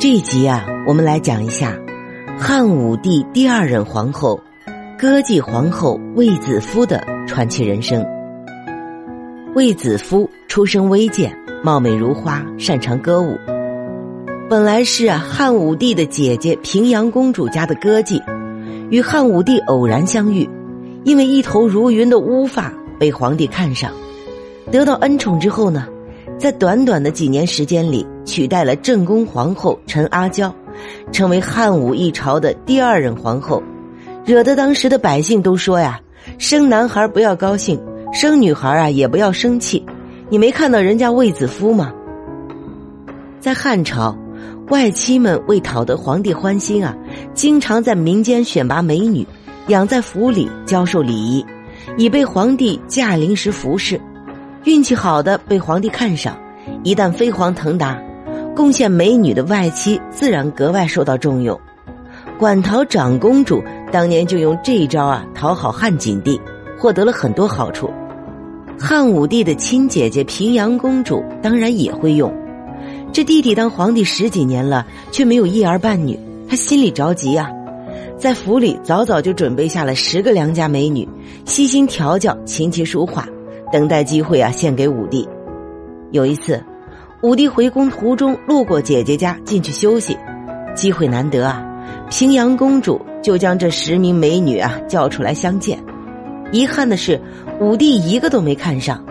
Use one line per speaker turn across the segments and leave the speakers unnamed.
这一集啊，我们来讲一下汉武帝第二任皇后歌姬皇后卫子夫的传奇人生。卫子夫出身微贱，貌美如花，擅长歌舞。本来是汉武帝的姐姐平阳公主家的歌妓，与汉武帝偶然相遇，因为一头如云的乌发被皇帝看上，得到恩宠之后呢。在短短的几年时间里，取代了正宫皇后陈阿娇，成为汉武一朝的第二任皇后，惹得当时的百姓都说呀：“生男孩不要高兴，生女孩啊也不要生气。”你没看到人家卫子夫吗？在汉朝，外戚们为讨得皇帝欢心啊，经常在民间选拔美女，养在府里教授礼仪，以备皇帝驾临时服侍。运气好的被皇帝看上，一旦飞黄腾达，贡献美女的外戚自然格外受到重用。馆陶长公主当年就用这一招啊讨好汉景帝，获得了很多好处。汉武帝的亲姐姐平阳公主当然也会用。这弟弟当皇帝十几年了，却没有一儿半女，他心里着急啊，在府里早早就准备下了十个良家美女，悉心调教，琴棋书画。等待机会啊，献给武帝。有一次，武帝回宫途中路过姐姐家，进去休息，机会难得啊，平阳公主就将这十名美女啊叫出来相见。遗憾的是，武帝一个都没看上，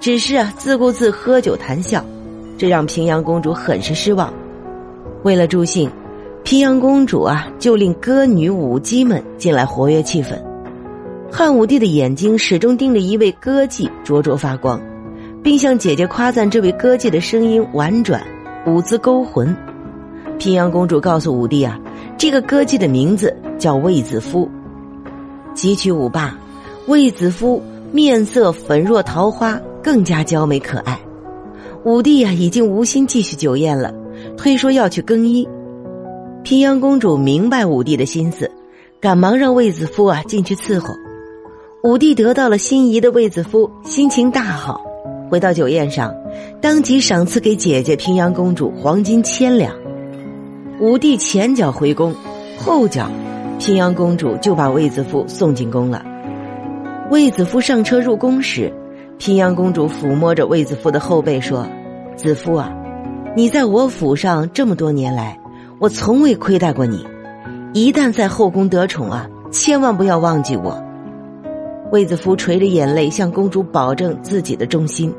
只是啊自顾自喝酒谈笑，这让平阳公主很是失望。为了助兴，平阳公主啊就令歌女舞姬们进来活跃气氛。汉武帝的眼睛始终盯着一位歌妓，灼灼发光，并向姐姐夸赞这位歌妓的声音婉转，舞姿勾魂。平阳公主告诉武帝啊，这个歌妓的名字叫卫子夫。汲取舞罢，卫子夫面色粉若桃花，更加娇美可爱。武帝啊，已经无心继续酒宴了，推说要去更衣。平阳公主明白武帝的心思，赶忙让卫子夫啊进去伺候。武帝得到了心仪的卫子夫，心情大好。回到酒宴上，当即赏赐给姐姐平阳公主黄金千两。武帝前脚回宫，后脚，平阳公主就把卫子夫送进宫了。卫子夫上车入宫时，平阳公主抚摸着卫子夫的后背说：“子夫啊，你在我府上这么多年来，我从未亏待过你。一旦在后宫得宠啊，千万不要忘记我。”卫子夫垂着眼泪向公主保证自己的忠心。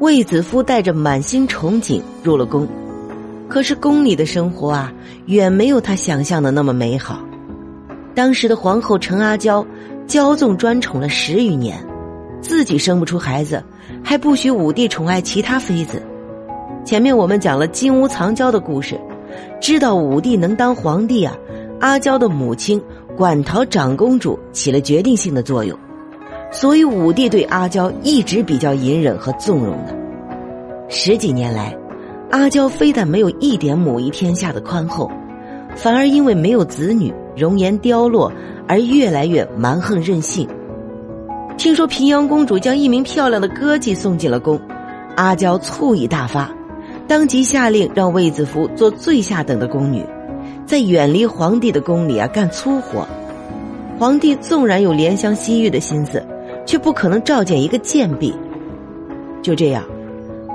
卫子夫带着满心憧憬入了宫，可是宫里的生活啊，远没有他想象的那么美好。当时的皇后陈阿娇骄纵专宠了十余年，自己生不出孩子，还不许武帝宠爱其他妃子。前面我们讲了金屋藏娇的故事，知道武帝能当皇帝啊，阿娇的母亲。馆陶长公主起了决定性的作用，所以武帝对阿娇一直比较隐忍和纵容的。十几年来，阿娇非但没有一点母仪天下的宽厚，反而因为没有子女，容颜凋落，而越来越蛮横任性。听说平阳公主将一名漂亮的歌妓送进了宫，阿娇醋意大发，当即下令让卫子夫做最下等的宫女。在远离皇帝的宫里啊干粗活，皇帝纵然有怜香惜玉的心思，却不可能召见一个贱婢。就这样，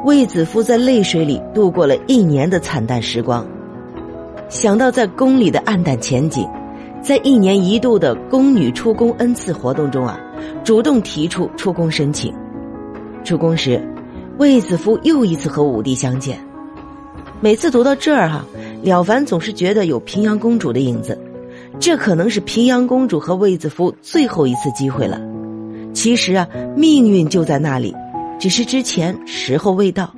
卫子夫在泪水里度过了一年的惨淡时光。想到在宫里的暗淡前景，在一年一度的宫女出宫恩赐活动中啊，主动提出出宫申请。出宫时，卫子夫又一次和武帝相见。每次读到这儿哈。了凡总是觉得有平阳公主的影子，这可能是平阳公主和卫子夫最后一次机会了。其实啊，命运就在那里，只是之前时候未到。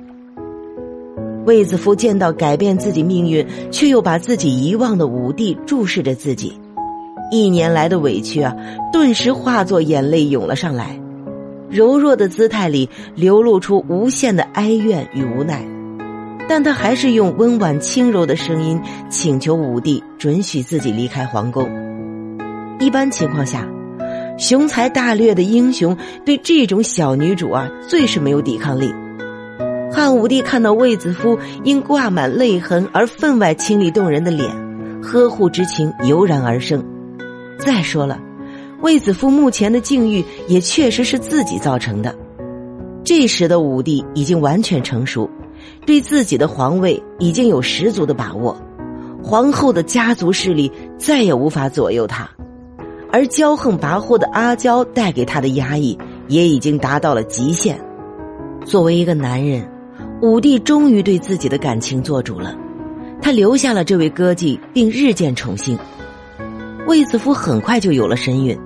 卫子夫见到改变自己命运却又把自己遗忘的武帝注视着自己，一年来的委屈啊，顿时化作眼泪涌了上来，柔弱的姿态里流露出无限的哀怨与无奈。但他还是用温婉轻柔的声音请求武帝准许自己离开皇宫。一般情况下，雄才大略的英雄对这种小女主啊，最是没有抵抗力。汉武帝看到卫子夫因挂满泪痕而分外清丽动人的脸，呵护之情油然而生。再说了，卫子夫目前的境遇也确实是自己造成的。这时的武帝已经完全成熟，对自己的皇位已经有十足的把握，皇后的家族势力再也无法左右他，而骄横跋扈的阿娇带给他的压抑也已经达到了极限。作为一个男人，武帝终于对自己的感情做主了，他留下了这位歌妓，并日渐宠幸。卫子夫很快就有了身孕。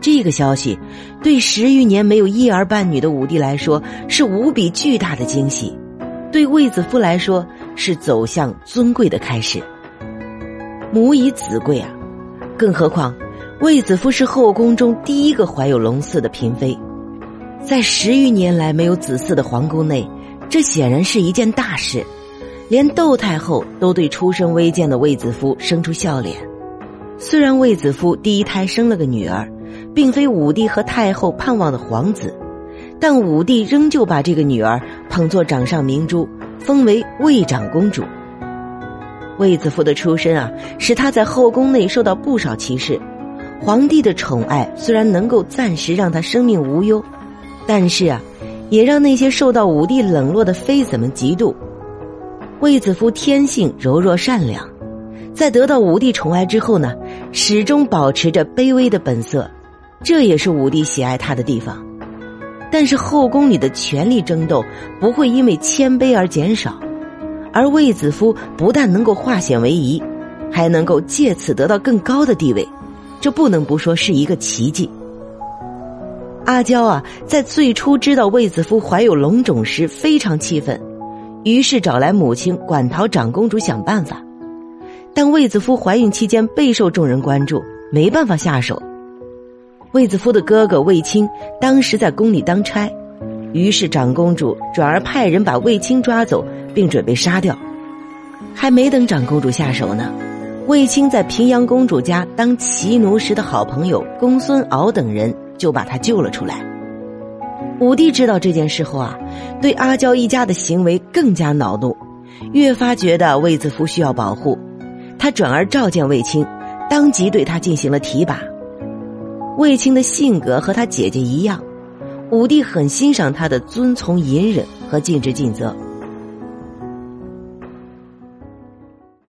这个消息对十余年没有一儿半女的武帝来说是无比巨大的惊喜，对卫子夫来说是走向尊贵的开始。母以子贵啊，更何况卫子夫是后宫中第一个怀有龙嗣的嫔妃，在十余年来没有子嗣的皇宫内，这显然是一件大事，连窦太后都对出身微贱的卫子夫生出笑脸。虽然卫子夫第一胎生了个女儿。并非武帝和太后盼望的皇子，但武帝仍旧把这个女儿捧作掌上明珠，封为卫长公主。卫子夫的出身啊，使他在后宫内受到不少歧视。皇帝的宠爱虽然能够暂时让他生命无忧，但是啊，也让那些受到武帝冷落的妃子们嫉妒。卫子夫天性柔弱善良，在得到武帝宠爱之后呢，始终保持着卑微的本色。这也是武帝喜爱他的地方，但是后宫里的权力争斗不会因为谦卑而减少，而卫子夫不但能够化险为夷，还能够借此得到更高的地位，这不能不说是一个奇迹。阿娇啊，在最初知道卫子夫怀有龙种时非常气愤，于是找来母亲管陶长公主想办法，但卫子夫怀孕期间备受众人关注，没办法下手。卫子夫的哥哥卫青当时在宫里当差，于是长公主转而派人把卫青抓走，并准备杀掉。还没等长公主下手呢，卫青在平阳公主家当骑奴时的好朋友公孙敖等人就把他救了出来。武帝知道这件事后啊，对阿娇一家的行为更加恼怒，越发觉得卫子夫需要保护，他转而召见卫青，当即对他进行了提拔。卫青的性格和他姐姐一样，武帝很欣赏他的遵从隐忍和尽职尽责。